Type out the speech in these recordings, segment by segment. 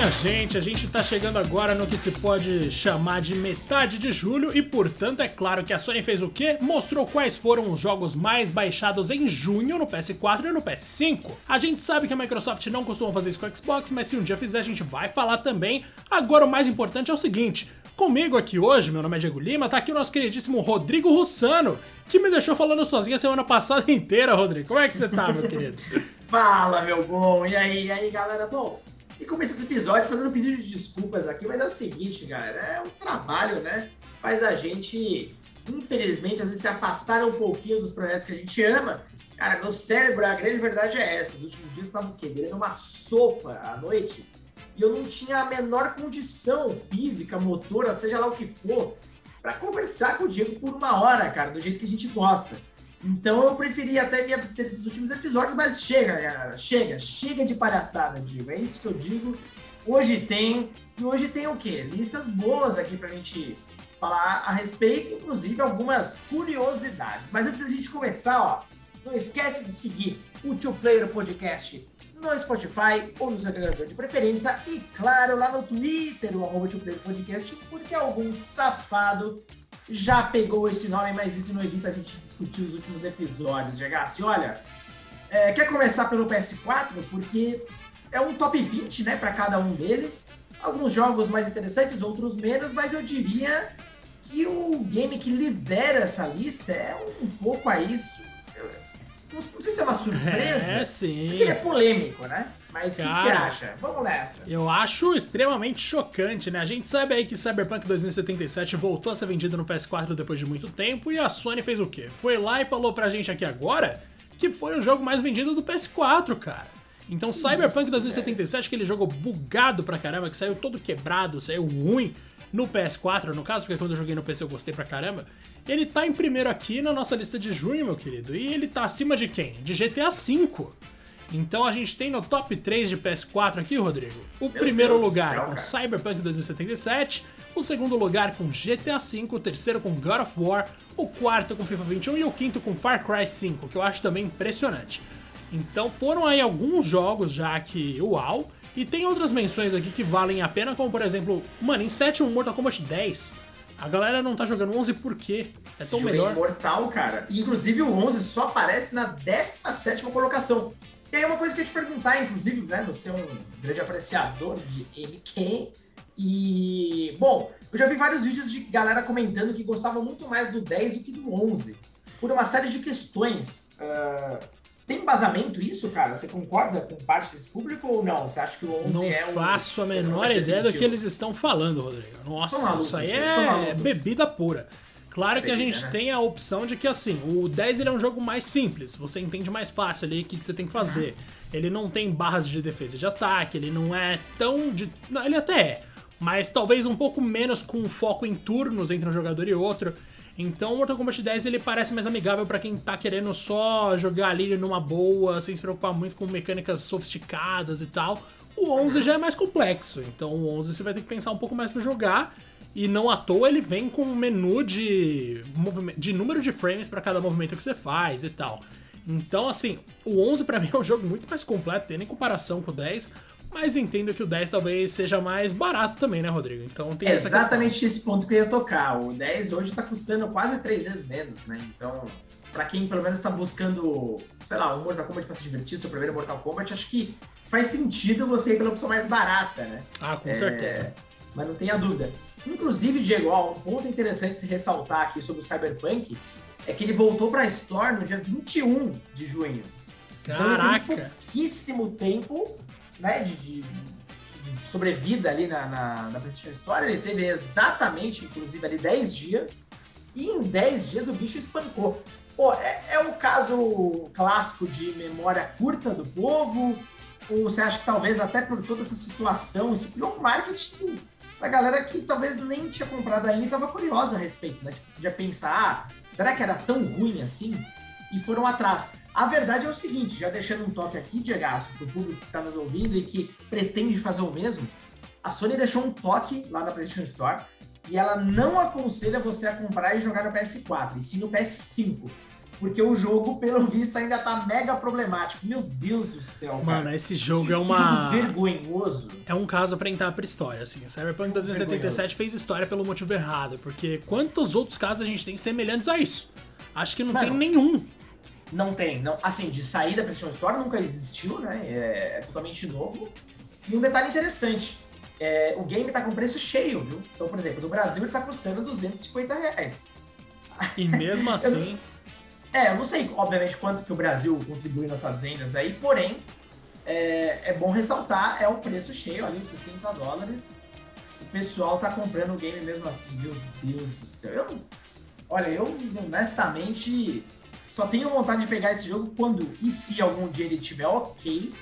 minha gente, a gente tá chegando agora no que se pode chamar de metade de julho e, portanto, é claro que a Sony fez o quê? Mostrou quais foram os jogos mais baixados em junho no PS4 e no PS5. A gente sabe que a Microsoft não costuma fazer isso com o Xbox, mas se um dia fizer a gente vai falar também. Agora o mais importante é o seguinte, Comigo aqui hoje, meu nome é Diego Lima, tá aqui o nosso queridíssimo Rodrigo Russano, que me deixou falando sozinho a semana passada inteira, Rodrigo. Como é que você tá, meu querido? Fala, meu bom! E aí, e aí, galera? Bom, e começa esse episódio fazendo pedido de desculpas aqui, mas é o seguinte, galera, é um trabalho, né? Faz a gente, infelizmente, às vezes se afastar um pouquinho dos projetos que a gente ama. Cara, meu cérebro, a grande verdade é essa. Nos últimos dias estavam quebrando uma sopa à noite e eu não tinha a menor condição física, motora, seja lá o que for, para conversar com o Diego por uma hora, cara, do jeito que a gente gosta. Então eu preferi até me abster desses últimos episódios, mas chega, galera, chega, chega de palhaçada, Diego. É isso que eu digo. Hoje tem, e hoje tem o quê? Listas boas aqui pra gente falar a respeito, inclusive algumas curiosidades. Mas antes da gente começar, ó, não esquece de seguir o Two Player Podcast no Spotify ou no seu agregador de preferência e, claro, lá no Twitter, o arroba Podcast, porque algum safado já pegou esse nome, mas isso não evita a gente discutir os últimos episódios, Gegassi. Olha, é, quer começar pelo PS4? Porque é um top 20, né, para cada um deles. Alguns jogos mais interessantes, outros menos, mas eu diria que o game que lidera essa lista é um pouco a não sei se é uma surpresa. É, sim. Porque ele é polêmico, né? Mas o que, que, você acha? Vamos nessa. Eu acho extremamente chocante, né? A gente sabe aí que Cyberpunk 2077 voltou a ser vendido no PS4 depois de muito tempo e a Sony fez o quê? Foi lá e falou pra gente aqui agora que foi o jogo mais vendido do PS4, cara. Então, Cyberpunk 2077, aquele jogo bugado pra caramba, que saiu todo quebrado, saiu ruim, no PS4, no caso, porque quando eu joguei no PC eu gostei pra caramba. Ele tá em primeiro aqui na nossa lista de junho, meu querido. E ele tá acima de quem? De GTA V. Então a gente tem no top 3 de PS4 aqui, Rodrigo, o meu primeiro Deus lugar céu, com Cyberpunk 2077, o segundo lugar com GTA V, o terceiro com God of War, o quarto com FIFA 21 e o quinto com Far Cry 5, que eu acho também impressionante. Então foram aí alguns jogos já que, uau, e tem outras menções aqui que valem a pena, como por exemplo, mano, em sétimo Mortal Kombat 10. A galera não tá jogando 11 por quê? É tão melhor. É imortal, cara. Inclusive o 11 só aparece na 17 colocação. E aí uma coisa que eu ia te perguntar, inclusive, né, você é um grande apreciador de MK. E, bom, eu já vi vários vídeos de galera comentando que gostavam muito mais do 10 do que do 11. Por uma série de questões. Uh, tem embasamento isso, cara? Você concorda com parte desse público ou não? Você acha que o 11 não é um... Não faço a menor ideia do que eles estão falando, Rodrigo. Nossa, malucos, isso aí é bebida pura. Claro que a gente né? tem a opção de que, assim, o 10 ele é um jogo mais simples, você entende mais fácil ali o que, que você tem que fazer. Ele não tem barras de defesa e de ataque, ele não é tão de... Não, ele até é, mas talvez um pouco menos com foco em turnos entre um jogador e outro. Então o Mortal Kombat 10 ele parece mais amigável para quem tá querendo só jogar ali numa boa, sem se preocupar muito com mecânicas sofisticadas e tal. O 11 já é mais complexo, então o 11 você vai ter que pensar um pouco mais para jogar. E não à toa ele vem com um menu de, de número de frames para cada movimento que você faz e tal. Então, assim, o 11 para mim é um jogo muito mais completo, tem nem comparação com o 10. Mas entendo que o 10 talvez seja mais barato também, né, Rodrigo? Então tem é exatamente esse ponto que eu ia tocar. O 10 hoje está custando quase três vezes menos, né? Então, para quem pelo menos está buscando, sei lá, um Mortal Kombat para se divertir, seu primeiro Mortal Kombat, acho que faz sentido você ir pela opção mais barata, né? Ah, com é... certeza. Mas não tenha dúvida. Inclusive, Diego, ó, um ponto interessante se ressaltar aqui sobre o Cyberpunk é que ele voltou para a Store no dia 21 de junho. Caraca! Então, pouquíssimo tempo né, de, de, sobrevida ali na, na, na PlayStation Store, ele teve exatamente, inclusive, ali 10 dias, e em 10 dias o bicho espancou. Pô, é, é o caso clássico de memória curta do povo, ou você acha que talvez até por toda essa situação, isso criou um marketing da galera que talvez nem tinha comprado ainda e estava curiosa a respeito, né? Tipo, podia pensar, ah, será que era tão ruim assim? E foram atrás. A verdade é o seguinte, já deixando um toque aqui, Diego, para o público que está nos ouvindo e que pretende fazer o mesmo, a Sony deixou um toque lá na PlayStation Store e ela não aconselha você a comprar e jogar no PS4, e sim no PS5. porque o jogo, pelo visto, ainda tá mega problemático. Meu Deus do céu, cara. Mano, esse jogo é uma. Que jogo vergonhoso. É um caso pra entrar pra história, assim. Cyberpunk 2077 fez história pelo motivo errado, porque quantos outros casos a gente tem semelhantes a isso? Acho que não Mano, tem nenhum. Não tem, não. Assim, de saída pra Precision Store nunca existiu, né? É, é totalmente novo. E um detalhe interessante. É, o game tá com preço cheio, viu? Então, por exemplo, no Brasil ele tá custando 250 reais. E mesmo assim. É, eu não sei, obviamente, quanto que o Brasil contribui nessas vendas aí, porém, é, é bom ressaltar, é o preço cheio ali, 60 dólares. O pessoal tá comprando o game mesmo assim, meu Deus do céu. Eu, olha, eu honestamente só tenho vontade de pegar esse jogo quando e se algum dia ele tiver ok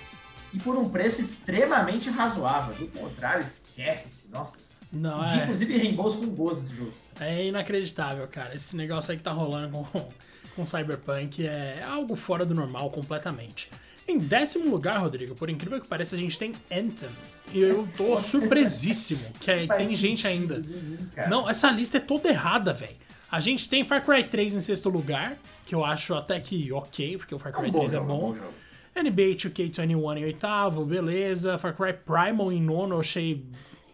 e por um preço extremamente razoável. Do contrário, esquece, nossa. Não, De, é. Inclusive reembolso com gosto esse jogo. É inacreditável, cara. Esse negócio aí que tá rolando com, com Cyberpunk é algo fora do normal completamente. Em décimo lugar, Rodrigo, por incrível que pareça, a gente tem Anthem. E eu tô surpresíssimo que é- tem gente ainda. Não, essa lista é toda errada, velho. A gente tem Far Cry 3 em sexto lugar, que eu acho até que ok, porque o Far É Cry bom 3 é jogo, é um bom. bom jogo. NBA 2K21 em oitavo, beleza. Far Cry Primal em nono, eu achei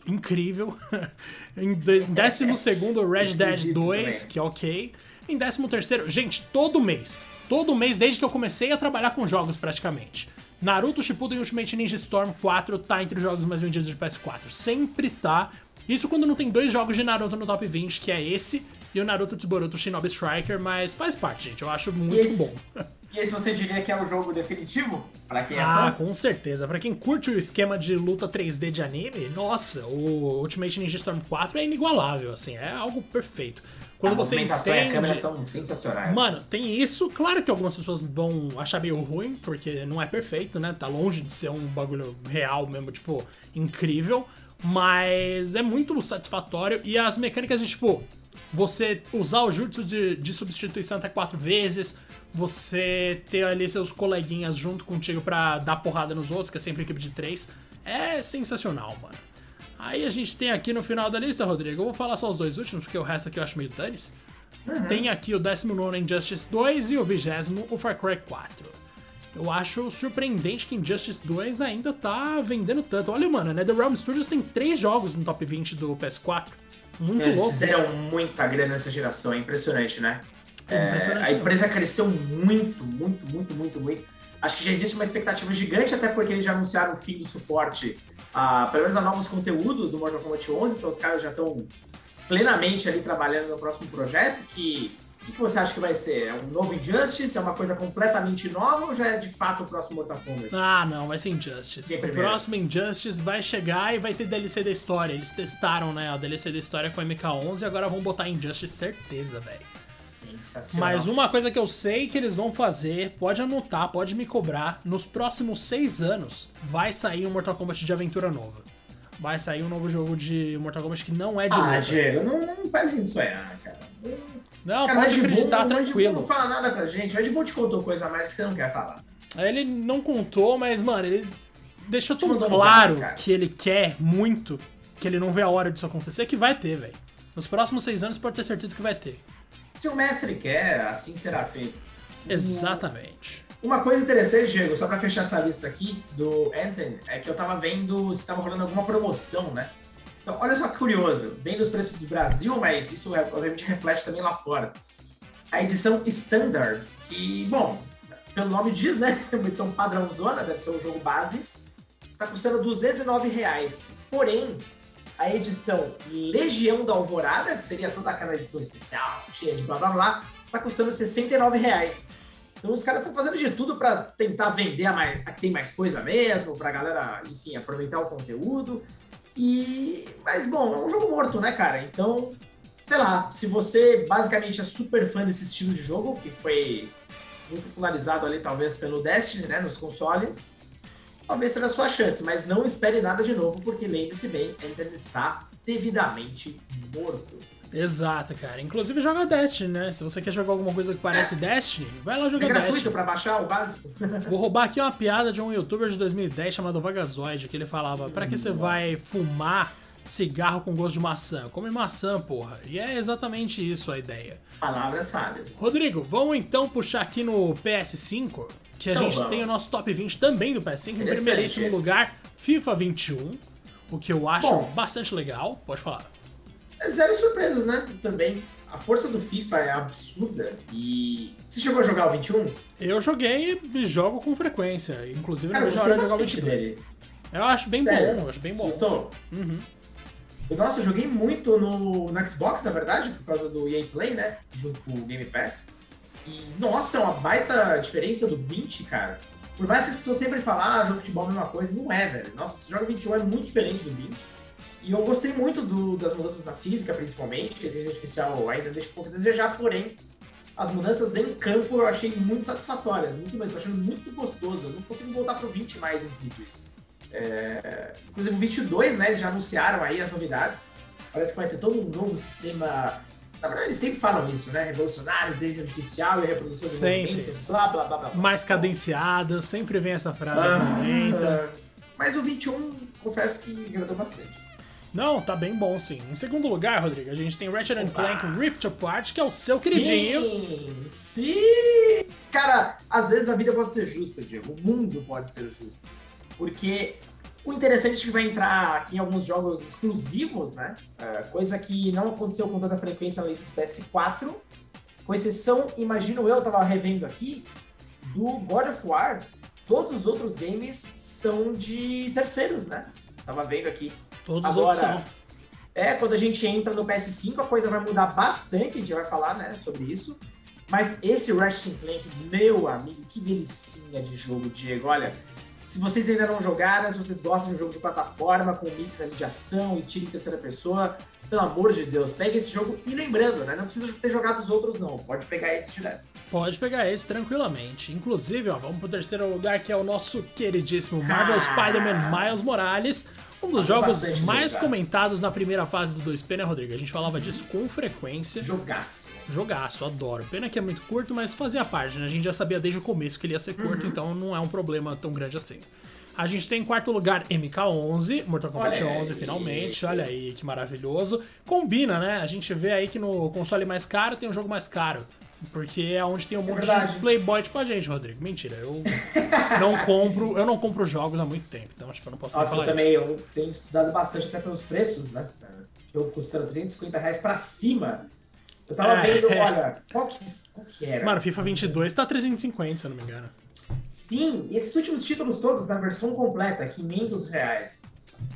incrível. em décimo segundo, Red Dead Esquisito 2, também. que é ok. Em décimo terceiro, gente, todo mês. Todo mês, desde que eu comecei a trabalhar com jogos praticamente. Naruto Shippuden Ultimate Ninja Storm 4 tá entre os jogos mais vendidos de PS4. Sempre tá. Isso quando não tem dois jogos de Naruto no top 20, que é esse e o Naruto Tsuboruto Shinobi Striker, mas faz parte, gente. Eu acho muito esse- bom. E esse você diria que é o jogo definitivo? Pra quem é Ah, fã? com certeza. Pra quem curte o esquema de luta 3D de anime, nossa, o Ultimate Ninja Storm 4 é inigualável, assim, é algo perfeito. Quando a você movimentação e a câmera entende... são sensacionais. Mano, tem isso. Claro que algumas pessoas vão achar meio ruim, porque não é perfeito, né? Tá longe de ser um bagulho real mesmo, tipo, incrível. Mas é muito satisfatório. E as mecânicas de, tipo, você usar o jutsu de, de substituição até quatro vezes, você ter ali seus coleguinhas junto contigo pra dar porrada nos outros, que é sempre equipe de três, é sensacional, mano. Aí a gente tem aqui no final da lista, Rodrigo, eu vou falar só os dois últimos, porque o resto aqui eu acho meio danes. Tem aqui o 19 Injustice 2 e o 20 o Far Cry 4. Eu acho surpreendente que Injustice 2 ainda tá vendendo tanto. Olha, mano, a NetherRealm Studios tem três jogos no top 20 do PS4. Muito Eles louco. fizeram muita grana nessa geração, é impressionante, né? É impressionante a mesmo. empresa cresceu muito, muito, muito, muito, muito. Acho que já existe uma expectativa gigante, até porque eles já anunciaram o fim do suporte, a, pelo menos a novos conteúdos do Mortal Kombat 11, então os caras já estão plenamente ali trabalhando no próximo projeto, que o que você acha que vai ser? É um novo Injustice? É uma coisa completamente nova ou já é de fato o próximo Mortal Kombat? Ah, não, vai ser Injustice. O próximo Injustice vai chegar e vai ter DLC da história. Eles testaram, né, a DLC da história com a MK11 e agora vão botar Injustice, certeza, velho. Sensacional. Mas uma coisa que eu sei que eles vão fazer, pode anotar, pode me cobrar, nos próximos seis anos vai sair um Mortal Kombat de aventura nova. Vai sair um novo jogo de Mortal Kombat que não é de Ah, luta. Diego, não, não faz a gente sonhar, cara. Não, Cara, pode Red Bull- acreditar o Red Bull tranquilo. não fala nada pra gente. O Red Bull te contou coisa a mais que você não quer falar. Ele não contou, mas, mano, ele deixou tão claro cara. que ele quer muito, que ele não vê a hora disso acontecer, que vai ter, velho. Nos próximos seis anos pode ter certeza que vai ter. Se o mestre quer, assim será feito. Exatamente. Uma coisa interessante, Diego, só pra fechar essa lista aqui do Anthony, é que eu tava vendo se tava rolando alguma promoção, né? Então, olha só que curioso. Vendo os preços do Brasil, mas isso é, obviamente reflete também lá fora. A edição Standard, que, bom, pelo nome diz, né? Uma edição padrãozona, deve ser um jogo base. Está custando 209 reais. Porém, a edição Legião da Alvorada, que seria toda aquela edição especial, cheia de blá blá blá, está custando 69 reais. Então os caras estão fazendo de tudo para tentar vender a, mais, a que tem mais coisa mesmo, pra galera, enfim, aproveitar o conteúdo. E. Mas bom, é um jogo morto, né, cara? Então, sei lá, se você basicamente é super fã desse estilo de jogo, que foi muito popularizado ali, talvez, pelo Destiny, né, nos consoles, talvez seja a sua chance, mas não espere nada de novo, porque lembre-se bem, Enter está devidamente morto. Exato, cara. Inclusive joga Destiny, né? Se você quer jogar alguma coisa que parece Destiny, vai lá É jogar gratuito Destiny. para baixar o básico? Vou roubar aqui uma piada de um youtuber de 2010 chamado Vagazoid, que ele falava: Pra que você vai fumar cigarro com gosto de maçã. Come maçã, porra. E é exatamente isso a ideia. Palavras sábias. Rodrigo, vamos então puxar aqui no PS5, que a Então gente vamos. tem o nosso top 20 também do PS5. Em primeiríssimo esse. lugar, FIFA 21, o que eu acho Bom. bastante legal. Pode falar. É Zero surpresas, né? Também. A força do FIFA é absurda. E. Você chegou a jogar o 21? Eu joguei e jogo com frequência. Inclusive, não Cara, eu vejo a hora de jogar o bastante 22. dele. Eu acho bem Sério? bom, eu acho bem bom. Gostou? Uhum. Nossa, eu joguei muito no, no Xbox, na verdade, por causa do EA Play, né? Junto com o Game Pass. E, nossa, é uma baita diferença do 20, cara. Por mais que as pessoas sempre falam, ah, jogo de futebol é a mesma coisa, não é, velho. Nossa, esse jogo 21 é muito diferente do 20. E eu gostei muito do- das mudanças na física, principalmente. A inteligência artificial ainda deixa um pouco a desejar, porém, as mudanças em campo eu achei muito satisfatórias, muito mais. Eu achei muito gostoso. Eu não consigo voltar pro 20 mais, inclusive. É, Inclusive o 22, né? Eles já anunciaram aí as novidades. Parece que vai ter todo um novo sistema. Na verdade, eles sempre falam isso, né? Revolucionário, inteligência artificial e reprodução de movimentos, blá, blá, blá, blá. Mais cadenciada, sempre vem essa frase Ah. Mas o 21, confesso que agradou bastante. Não, tá bem bom sim. Em segundo lugar, Rodrigo, a gente tem Ratchet Opa. Clank Rift Apart, que é o seu queridinho. Sim, sim! Cara, às vezes a vida pode ser justa, Diego. O mundo pode ser justo. Porque o interessante é que vai entrar aqui em alguns jogos exclusivos, né? É, coisa que não aconteceu com tanta frequência do PS4. Com exceção, imagino eu, tava revendo aqui, do God of War. Todos os outros games são de terceiros, né? Tava vendo aqui. Todos os Agora, outros são. É, quando a gente entra no PS5, a coisa vai mudar bastante, a gente vai falar, né, sobre isso. Mas esse Ratchet Clank, meu amigo, que delicinha de jogo, Diego. Olha, se vocês ainda não jogaram, se vocês gostam de um jogo de plataforma, com mix ali de ação e tiro em terceira pessoa, pelo amor de Deus, pegue esse jogo. E lembrando, né, não precisa ter jogado os outros não, pode pegar esse direto. Pode pegar esse tranquilamente. Inclusive, ó, vamos pro terceiro lugar, que é o nosso queridíssimo Marvel Ah. Spider-Man Miles Morales. Um dos jogos bastante mais cara. comentados na primeira fase do 2P, né, Rodrigo? A gente falava disso com frequência. Jogaço. Jogaço, adoro. Pena que é muito curto, mas fazia parte, né? A gente já sabia desde o começo que ele ia ser Uhum. curto, então não é um problema tão grande assim. A gente tem em quarto lugar MK11, Mortal Kombat Olha 11, aí. finalmente. Olha aí, que maravilhoso. Combina, né? A gente vê aí que no console mais caro tem um jogo mais caro. Porque é onde tem um monte de playboy tipo a gente, Rodrigo. Mentira, eu não compro, eu não compro jogos há muito tempo, então tipo, eu não posso Nossa, eu falar também eu tenho estudado bastante até pelos preços, né? Jogo custando 250 reais pra cima. Eu tava É. vendo, olha, qual que, qual que era? isso. Mano, FIFA 22 tá 350, se eu não me engano. Sim, esses últimos títulos todos na versão completa, 500 reais.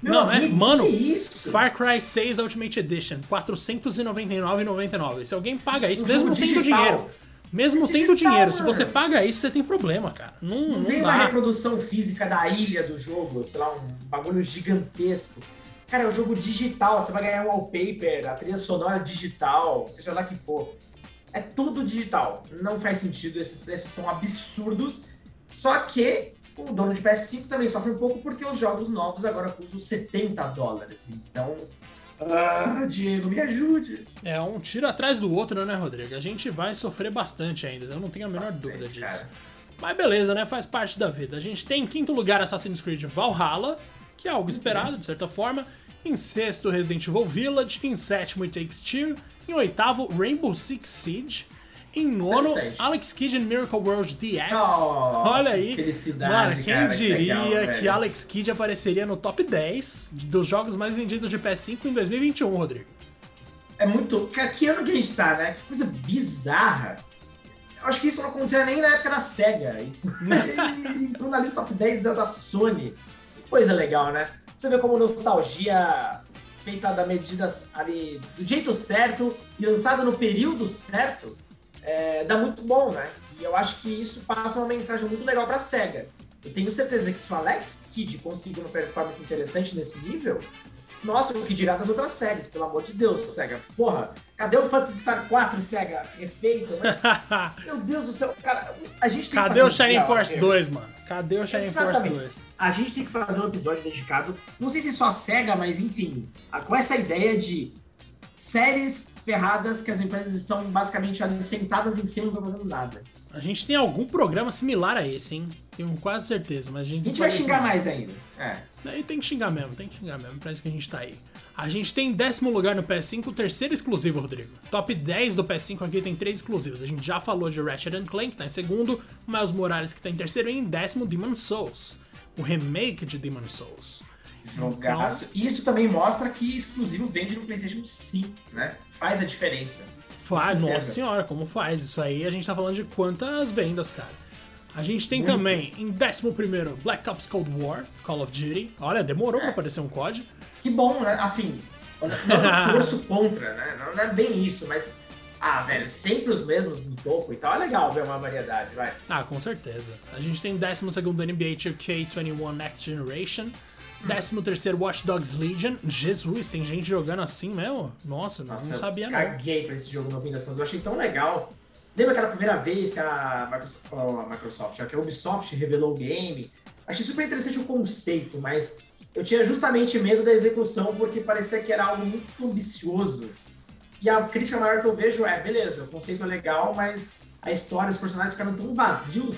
Meu Não, é, amigo, mano, que isso? Far Cry 6 Ultimate Edition, 499,99. Se alguém paga isso, Um mesmo tendo digital. dinheiro. Mesmo Digital, tendo dinheiro, se mano. você paga isso, você tem problema, cara. Não, Não não tem uma dá. reprodução física da ilha do jogo, sei lá, um bagulho gigantesco. Cara, é um jogo digital, você vai ganhar um wallpaper, a trilha sonora digital, seja lá que for. É tudo digital. Não faz sentido, esses preços são absurdos. Só que o dono de PS5 também sofre um pouco porque os jogos novos agora custam 70 dólares. Então, ah, Diego, me ajude. É um tiro atrás do outro, né, Rodrigo? A gente vai sofrer bastante ainda, eu não tenho a menor Bastante, dúvida disso. cara. Mas beleza, né? Faz parte da vida. A gente tem em quinto lugar Assassin's Creed Valhalla, que é algo esperado, de certa forma. Em sexto, Resident Evil Village. Em sétimo, It Takes Two. Em oitavo, Rainbow Six Siege. Em nono. Alex Kidd in Miracle World DX. Oh, Olha que aí. felicidade, Mano, quem cara, que diria legal, que. Alex Kidd apareceria no top 10 dos jogos mais vendidos de PS5 em 2021, Rodrigo? É muito. Que ano que a gente tá, né? Que coisa bizarra. Eu acho que isso não acontecia nem na época da SEGA. Entrou na lista top 10 da, da Sony. Que coisa legal, né? Você vê como nostalgia feita da medida ali do jeito certo e lançada no período certo é, dá muito bom, né? E eu acho que isso passa uma mensagem muito legal pra SEGA. Eu tenho certeza que se o Alex Kidd conseguir uma performance interessante nesse nível, nossa, o que dirá das outras séries, pelo amor de Deus, SEGA. Porra, cadê o Phantasy Star 4, SEGA? Refeito, mas, meu Deus do céu, cara, a gente tem que Cadê fazer o Shining Force eu- 2, mano? Cadê o Shining Force Exatamente. 2? A gente tem que fazer um episódio dedicado, não sei se só a SEGA, mas enfim, a- com essa ideia de séries ferradas que as empresas estão basicamente ali sentadas em cima e não estão fazendo nada. A gente tem algum programa similar a esse, hein? Tenho quase certeza, mas a gente A gente vai xingar mais ainda. É. Aí tem que xingar mesmo, tem que xingar mesmo, parece que a gente tá aí. A gente tem em décimo lugar no PS5 o terceiro exclusivo, Rodrigo. Top 10 do PS5 aqui tem três exclusivos. A gente já falou de Ratchet Clank, que tá em segundo, Miles Morales, que tá em terceiro, e em décimo, Demon Souls. O remake de Demon Souls. Jogaço. Então, Isso também mostra que exclusivo vende no PlayStation 5, né? Faz a diferença. Faz, nossa senhora, como faz? Isso aí a gente tá falando de quantas vendas, cara. A gente tem Muitas. também em 11 Black Ops Cold War, Call of Duty. Olha, demorou é. pra aparecer um COD. Que bom, né? Assim, não torço contra, né? Não é bem isso, mas. Ah, velho, sempre os mesmos no topo e tal. É legal ver uma variedade, vai. Ah, com certeza. A gente tem 12 NBA 2K21 Next Generation. 13 terceiro Watch Dogs Legion. Jesus, tem gente jogando assim mesmo? Nossa, Nossa não sabia não. caguei pra esse jogo no fim das contas. Eu achei tão legal. Lembra aquela primeira vez que a Microsoft, a Microsoft, que a Ubisoft revelou o game? Achei super interessante o conceito, mas eu tinha justamente medo da execução porque parecia que era algo muito ambicioso. E a crítica maior que eu vejo é, beleza, o conceito é legal, mas a história, os personagens ficaram tão vazios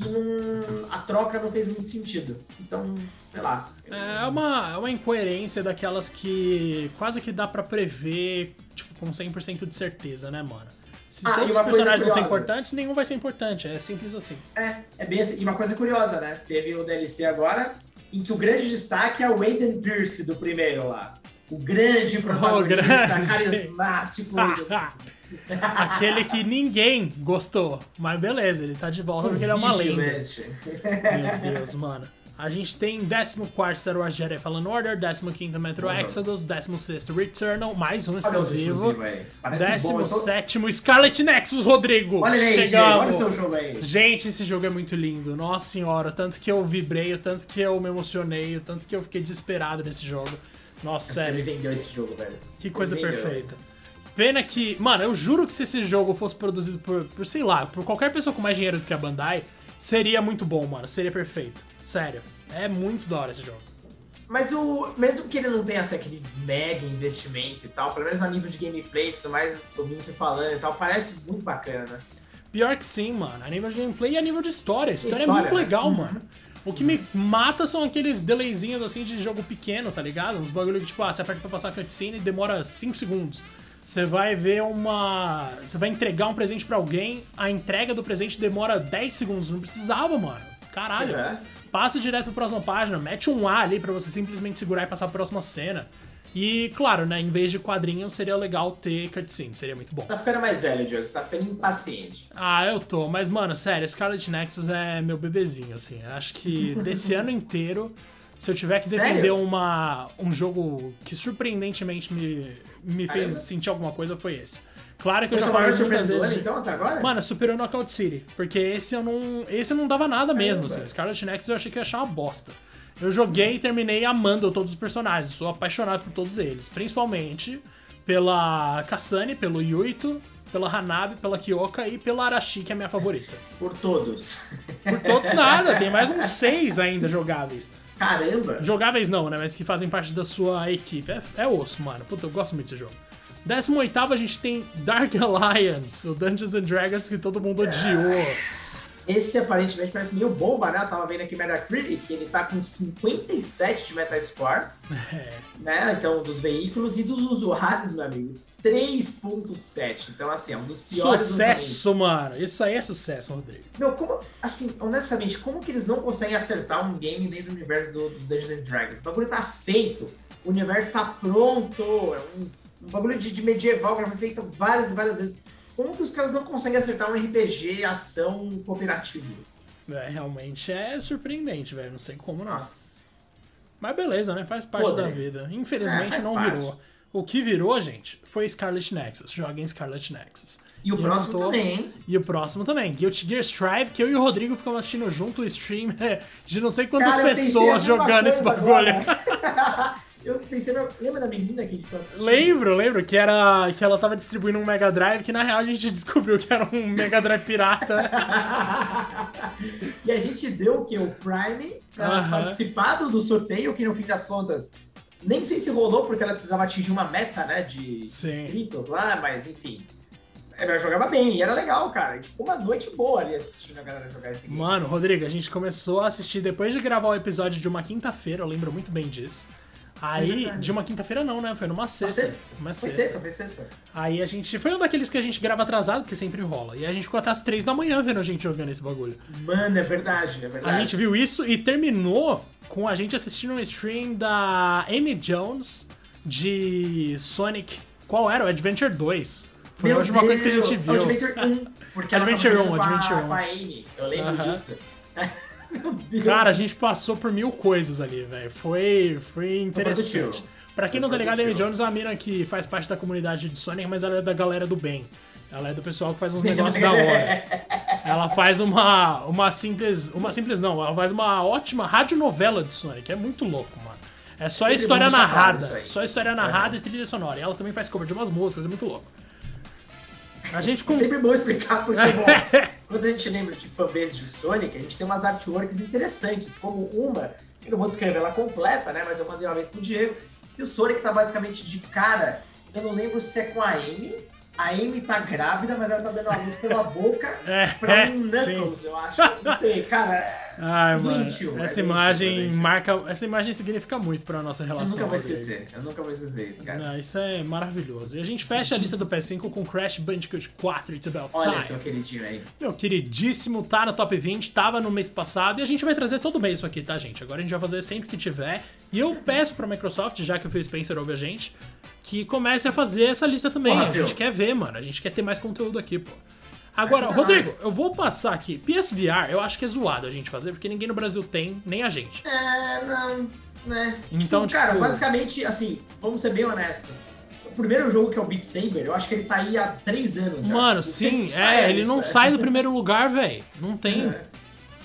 não, a troca não fez muito sentido. Então, sei lá. É uma, é uma incoerência daquelas que quase que dá para prever, tipo, com 100% de certeza, né, mano? Se ah, todos os personagens vão ser importantes, nenhum vai ser importante. É simples assim. É, é bem assim. E uma coisa curiosa, né? Teve o DLC agora, em que o grande destaque é o Aiden Pierce do primeiro lá. O grande protagonista, oh, carismático. Aquele que ninguém gostou. Mas beleza, ele tá de volta porque ele é uma lenda. Meu Deus, mano. A gente tem 14 Star Wars Jedi Fallen Order, 15 Metro uhum. Exodus, 16 Returnal, mais um exclusivo. 17 tô... Scarlet Nexus, Rodrigo. Olha aí, Chegamos. olha o seu jogo aí. Gente, esse jogo é muito lindo. Nossa senhora, tanto que eu vibrei, o tanto que eu me emocionei, o tanto que eu fiquei desesperado nesse jogo. Nossa, Você sério. Você vendeu esse jogo, velho. Que coisa perfeita. Pena que, mano, eu juro que se esse jogo fosse produzido por, por, sei lá, por qualquer pessoa com mais dinheiro do que a Bandai, seria muito bom, mano. Seria perfeito. Sério. É muito da hora esse jogo. Mas o. Mesmo que ele não tenha assim, aquele mega investimento e tal, pelo menos a nível de gameplay e tudo mais, ouvindo você falando e tal, parece muito bacana, né? Pior que sim, mano. A nível de gameplay e a nível de história. A história, história é muito né? legal, uhum. mano. O que me mata são aqueles delayzinhos assim de jogo pequeno, tá ligado? Uns bagulho que, tipo, ah, você aperta pra passar a cutscene e demora 5 segundos. Você vai ver uma. Você vai entregar um presente para alguém, a entrega do presente demora 10 segundos. Não precisava, mano. Caralho. É. Passa direto pra próxima página, mete um A ali pra você simplesmente segurar e passar pra próxima cena. E, claro, né, em vez de quadrinhos, seria legal ter cutscene, seria muito bom. Você tá ficando mais velho, Diogo, você tá ficando impaciente. Ah, eu tô, mas, mano, sério, Scarlet Nexus é meu bebezinho, assim. Acho que desse ano inteiro, se eu tiver que defender uma, um jogo que surpreendentemente me, me fez sentir alguma coisa, foi esse. Claro que eu já falei muitas vezes. Então, até agora? Mano, superou Knockout City. Porque esse eu não. Esse eu não dava nada mesmo, assim. Scarlet Nexus eu achei que ia achar uma bosta. Eu joguei e terminei amando todos os personagens. Sou apaixonado por todos eles. Principalmente pela Kasane, pelo Yuito, pela Hanabi, pela Kyoka e pela Arashi, que é a minha favorita. Por todos. Por todos nada, tem mais uns seis ainda jogáveis. Caramba! Jogáveis não, né? Mas que fazem parte da sua equipe. É, é osso, mano. Puta, eu gosto muito desse jogo. 18 a gente tem Dark Alliance, o Dungeons and Dragons que todo mundo odiou. Esse aparentemente parece meio bomba, né? Eu tava vendo aqui Metacritic, ele tá com 57 de Metascore, é. né? Então, dos veículos e dos usuários, meu amigo, 3.7. Então, assim, é um dos piores. Sucesso, mano! Isso aí é sucesso, Rodrigo. Meu, como, assim, honestamente, como que eles não conseguem acertar um game dentro do universo do, do Dungeons and Dragons? O bagulho tá feito, o universo tá pronto, é um um bagulho de, de medieval que já foi feito várias e várias vezes. Como que os caras não conseguem acertar um RPG ação cooperativo? É, realmente é surpreendente, velho. Não sei como não. Nossa. Mas beleza, né? Faz parte Pô, da vida. Infelizmente é, não parte. virou. O que virou, gente, foi Scarlet Nexus. Joguem Scarlet Nexus. E o e próximo tô... também, hein? E o próximo também. Guilty Gear Strive, que eu e o Rodrigo ficamos assistindo junto o stream de não sei quantas Cara, pessoas jogando esse bagulho. Eu pensei, lembra da menina que a gente Lembro, lembro, que era que ela tava distribuindo um Mega Drive, que na real a gente descobriu que era um Mega Drive pirata. e a gente deu o que? O Prime pra uh -huh. participar do sorteio, que no fim das contas, nem sei se rolou, porque ela precisava atingir uma meta, né, de Sim. inscritos lá, mas enfim. Ela jogava bem, e era legal, cara. A gente ficou uma noite boa ali assistindo a galera jogar esse game. Mano, Rodrigo, a gente começou a assistir depois de gravar o episódio de uma quinta-feira, eu lembro muito bem disso. Aí, de uma quinta-feira não, né? Foi numa sexta. sexta? Uma Foi sexta. sexta, foi sexta. Aí a gente. Foi um daqueles que a gente grava atrasado, porque sempre rola. E a gente ficou até as três da manhã vendo a gente jogando esse bagulho. Mano, é verdade, é verdade. A gente viu isso e terminou com a gente assistindo um stream da Amy Jones de Sonic. Qual era? O Adventure 2. Foi a Meu última coisa que a gente Deus, viu. Adventure 1. Porque Adventure tava 1, jogando com a- Adventure 1. Com a Amy. Eu lembro Aham. disso. Cara, a gente passou por mil coisas ali, velho. Foi, foi interessante. Pra quem não tá ligado, a Amy. Jones é uma mina que faz parte da comunidade de Sonic, mas ela é da galera do bem. Ela é do pessoal que faz uns negócios da hora. Ela faz uma, uma simples. Uma simples não, ela faz uma ótima radionovela de Sonic. É muito louco, mano. É só Sempre história narrada. Só história narrada e trilha sonora. E ela também faz cover de umas músicas, é muito louco. A gente com. É sempre bom explicar, porque, bom, quando a gente lembra de fanbase de Sonic, a gente tem umas artworks interessantes, como uma, eu não vou descrever ela completa, né, mas eu mandei uma vez pro Diego, que o Sonic tá basicamente de cara, eu não lembro se é com a Amy, a Amy tá grávida, mas ela tá dando a luz pela boca É, pra um sim. Knuckles, eu acho, não sei, cara, Ai, mano. essa imagem é doentio. marca. Essa imagem significa muito pra nossa eu relação. nunca vou esquecer, eu nunca vou esquecer isso, cara. Não, isso é maravilhoso. E a gente fecha a lista do PS5 com Crash Bandicoot 4 It's About Olha Time. seu queridinho aí. Meu queridíssimo, tá no top 20, tava no mês passado e a gente vai trazer todo mês isso aqui, tá, gente? Agora a gente vai fazer sempre que tiver. E eu peço pra Microsoft, já que o Phil Spencer ouve a gente, que comece a fazer essa lista também. Porra, a gente quer ver, mano. A gente quer ter mais conteúdo aqui, pô. Agora, É Rodrigo, eu vou passar aqui. PSVR, eu acho que é zoado a gente fazer, porque ninguém no Brasil tem, nem a gente. É, não, né? Então, tipo, cara, tipo- basicamente, assim, vamos ser bem honestos. O primeiro jogo que é o Beat Saber, eu acho que ele tá aí há três anos já. Mano, Ele sim, é, ele não lista. sai do primeiro lugar, velho. Não tem. É,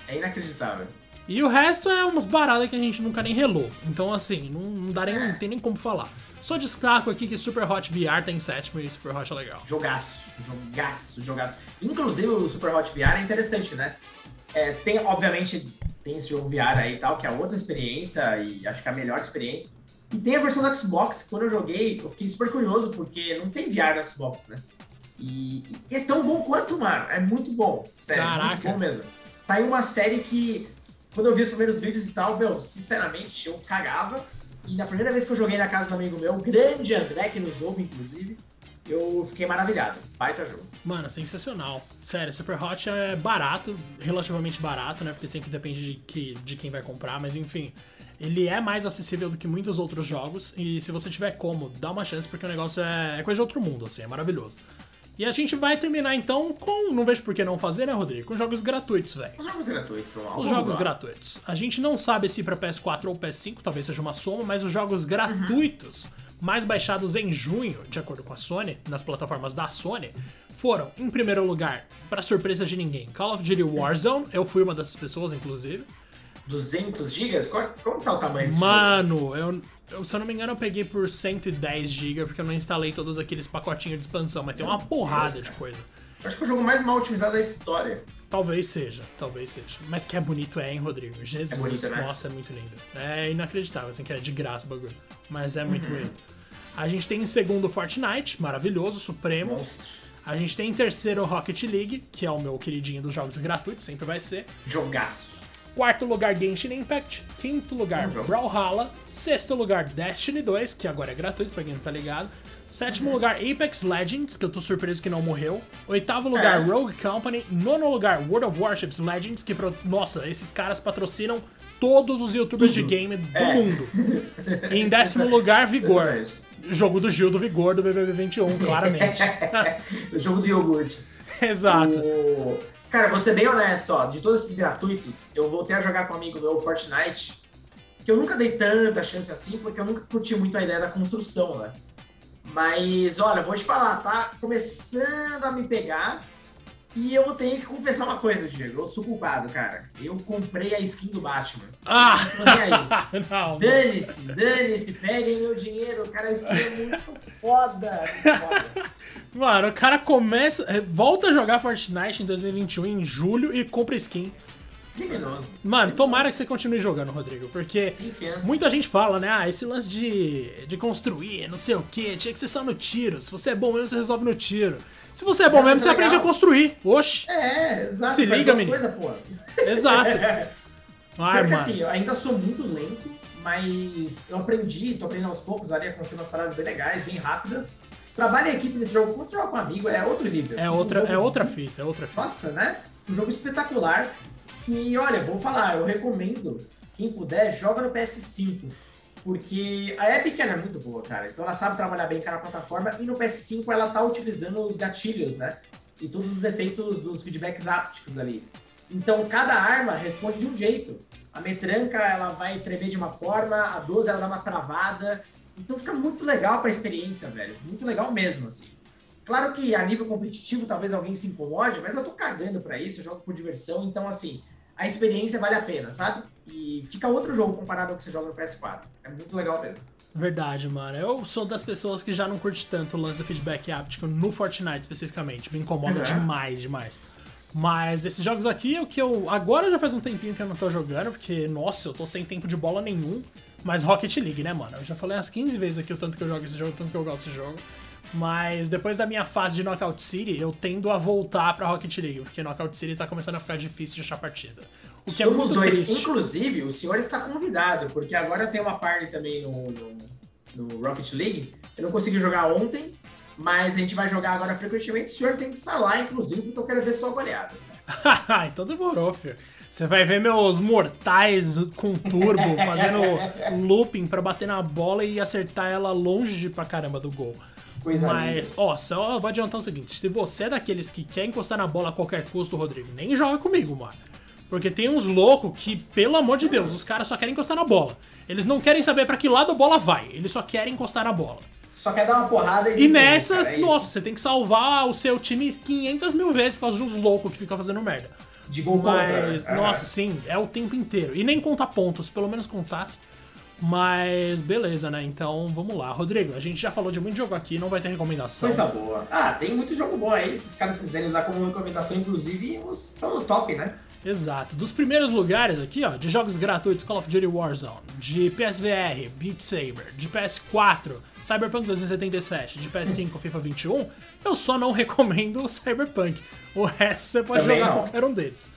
é inacreditável. E o resto é umas baradas que a gente nunca nem relou. Então, assim, não, não dá nem, não tem nem como falar. Só destaco aqui que Super Hot VR tá em sétimo e Super Hot é legal. Jogaço, jogaço, jogaço. Inclusive o Super Hot VR é interessante, né? É, tem, obviamente, tem esse jogo VR aí e tal, que é outra experiência, e acho que é a melhor experiência. E tem a versão do Xbox, que quando eu joguei, eu fiquei super curioso, porque não tem VR no Xbox, né? E, e é tão bom quanto, mano. É muito bom. Sério, muito Caraca. bom mesmo. Tá aí uma série que, quando eu vi os primeiros vídeos e tal, meu, sinceramente, eu cagava. E na primeira vez que eu joguei na casa do amigo meu, grande André, que nos ouve, inclusive, eu fiquei maravilhado. Baita jogo. Mano, sensacional. Sério, Super Hot é barato, relativamente barato, né? Porque sempre depende de, que, de quem vai comprar, mas enfim. Ele é mais acessível do que muitos outros jogos. E se você tiver como, dá uma chance, porque o negócio é, é coisa de outro mundo, assim, é maravilhoso. E a gente vai terminar então com. Não vejo por que não fazer, né, Rodrigo? Com jogos gratuitos, velho. Os jogos gratuitos, normal. Os jogos gratuitos. A gente não sabe se pra PS4 ou PS5, talvez seja uma soma, mas os jogos gratuitos mais baixados em junho, de acordo com a Sony, nas plataformas da Sony, foram, em primeiro lugar, pra surpresa de ninguém, Call of Duty Warzone. Eu fui uma dessas pessoas, inclusive. 200 gigas? Qual, como tá o tamanho desse jogo? Mano, eu, eu- se eu não me engano, eu peguei por 110 GB, porque eu não instalei todos aqueles pacotinhos de expansão, mas tem uma porrada Deus, de coisa. Acho que é o jogo mais mal otimizado da história. Talvez seja, talvez seja. Mas que é bonito é, hein, Rodrigo? Jesus, É bonito, né? nossa, é muito lindo. É inacreditável, assim, que é de graça o bagulho. Mas é Uhum. muito bonito. A gente tem em segundo Fortnite, maravilhoso, supremo. Monstro. A gente tem em terceiro Rocket League, que é o meu queridinho dos jogos gratuitos, sempre vai ser. Jogaço. Quarto lugar, Genshin Impact. Quinto lugar, jogo. Brawlhalla. Sexto lugar, Destiny 2, que agora é gratuito pra quem não tá ligado. Sétimo Uhum. lugar, Apex Legends, que eu tô surpreso que não morreu. Oitavo lugar, É. Rogue Company. Nono lugar, World of Warships Legends, que, pro- nossa, esses caras patrocinam todos os youtubers de game do É. mundo. E em décimo lugar, Vigor. Jogo do Gil do Vigor do BBB 21, claramente. o jogo do iogurte. Exato. O- Cara, vou ser bem honesto, ó. De todos esses gratuitos, eu voltei a jogar com um amigo meu Fortnite, que eu nunca dei tanta chance assim, porque eu nunca curti muito a ideia da construção, né? Mas, olha, vou te falar, tá começando a me pegar. E eu tenho que confessar uma coisa, Diego. Eu sou culpado, cara. Eu comprei a skin do Batman. Ah! Não, Dane-se, dane-se, peguem meu dinheiro, cara, a skin é muito foda. muito foda. Mano, o cara começa. eh, Volta a jogar Fortnite em 2021, em julho, e compra skin. Criminoso. Mano, tomara que você continue jogando, Rodrigo, porque Sem fiança. muita gente fala, né? Ah, esse lance de, de construir, não sei o que, tinha que ser só no tiro. Se você é bom mesmo, você resolve no tiro. Se você é bom É, mesmo, você é aprende a legal. construir. Oxi, É, exato. Se liga, menino. coisas, pô. exato. Ai, Porque assim, eu ainda sou muito lento, mas eu aprendi, tô aprendendo aos poucos ali, acontecendo umas paradas bem legais, bem rápidas. Trabalho em equipe nesse jogo, quando você joga com um amigo, é outro nível. É Um outra, jogo é outra fita, é outra fita. Nossa, né? Um jogo espetacular. E olha, vou falar, eu recomendo, quem puder, joga no PS5. Porque a Epic é muito boa, cara. Então ela sabe trabalhar bem com a plataforma e no PS5 ela tá utilizando os gatilhos, né? E todos os efeitos dos feedbacks ápticos ali. Então cada arma responde de um jeito. A metranca ela vai tremer de uma forma, a 12 ela dá uma travada. Então fica muito legal pra experiência, velho. Muito legal mesmo, assim. Claro que a nível competitivo talvez alguém se incomode, mas eu tô cagando pra isso, eu jogo por diversão, então assim, a experiência vale a pena, sabe? E fica outro jogo comparado ao que você joga no PS4. É muito legal mesmo. Verdade, mano. Eu sou das pessoas que já não curte tanto o lance do feedback áptico no Fortnite especificamente. Me incomoda Uhum. demais, demais. Mas desses jogos aqui, o que eu. Agora já faz um tempinho que eu não tô jogando, porque, nossa, eu tô sem tempo de bola nenhum. Mas Rocket League, né, mano? Eu já falei umas 15 vezes aqui o tanto que eu jogo esse jogo, o tanto que eu gosto desse jogo. Mas depois da minha fase de Knockout City, eu tendo a voltar pra Rocket League, porque Knockout City tá começando a ficar difícil de achar partida. O que é Somos muito dois. triste. Inclusive, o senhor está convidado, porque agora tem uma party também no, no, no Rocket League. Eu não consegui jogar ontem, mas a gente vai jogar agora frequentemente. O senhor tem que estar lá, inclusive, porque eu quero ver sua goleada. então demorou, filho. Você vai ver meus mortais com turbo fazendo looping pra bater na bola e acertar ela longe pra caramba do gol. Coisa Mas, linda. ó, só vou adiantar o seguinte: se você é daqueles que quer encostar na bola a qualquer custo, Rodrigo, nem joga comigo, mano. Porque tem uns loucos que, pelo amor de Deus, os caras só querem encostar na bola. Eles não querem saber pra que lado a bola vai, eles só querem encostar na bola. Só quer dar uma porrada e E nessas, cara, é nossa, você tem que salvar o seu time 500 mil vezes por causa de uns loucos que ficam fazendo merda. De gol contra. Mas, né? nossa, sim, é o tempo inteiro. E nem conta pontos, pelo menos contasse. Mas beleza, né? Então vamos lá. Rodrigo, a gente já falou de muito jogo aqui, não vai ter recomendação. Coisa boa. Ah, tem muito jogo bom aí, se os caras quiserem usar como recomendação, inclusive, os estão no top, né? Exato. Dos primeiros lugares aqui, ó, de jogos gratuitos, Call of Duty Warzone, de PSVR, Beat Saber, de PS4, Cyberpunk 2077, de PS5, FIFA 21, eu só não recomendo o Cyberpunk. O resto você pode Também jogar não. qualquer um deles.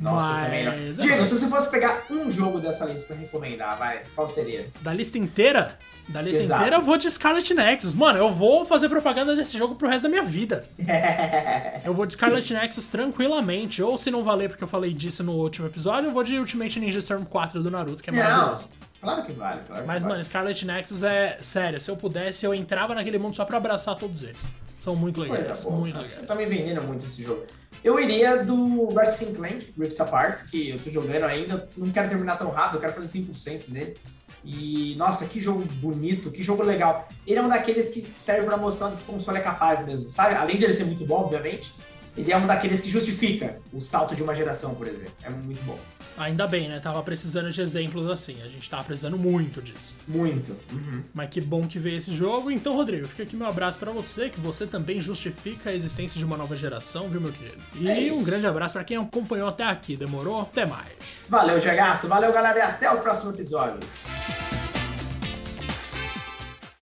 Nossa, Mas, também não. é Diego, isso. se você fosse pegar um jogo dessa lista pra recomendar, vai, qual seria? Da lista inteira? Da lista Exato. inteira eu vou de Scarlet Nexus. Mano, eu vou fazer propaganda desse jogo pro resto da minha vida. Eu vou de Scarlet Nexus tranquilamente. Ou se não valer porque eu falei disso no último episódio, eu vou de Ultimate Ninja Storm 4 do Naruto, que é Não, maravilhoso. claro que vale, claro que Mas, vale. mano, Scarlet Nexus é sério. Se eu pudesse, eu entrava naquele mundo só pra abraçar todos eles. São muito legais, Coisa muito Nossa, legais. Tá me vendendo muito esse jogo. Eu iria do Ratchet Clank, Rift Apart, que eu tô jogando ainda. Não quero terminar tão rápido, eu quero fazer 100% dele. E, nossa, que jogo bonito, que jogo legal. Ele é um daqueles que serve pra mostrar que o console é capaz mesmo, sabe? Além de ele ser muito bom, obviamente, ele é um daqueles que justifica o salto de uma geração, por exemplo. É muito bom. Ainda bem, né? Tava precisando de exemplos assim. A gente tava precisando muito disso. Muito. Uhum. Mas que bom que veio esse jogo. Então, Rodrigo, fica aqui meu abraço pra você, que você também justifica a existência de uma nova geração, viu, meu querido? E É um grande abraço pra quem acompanhou até aqui. Demorou? Até mais. Valeu, Gegaço. Valeu, galera. E até o próximo episódio.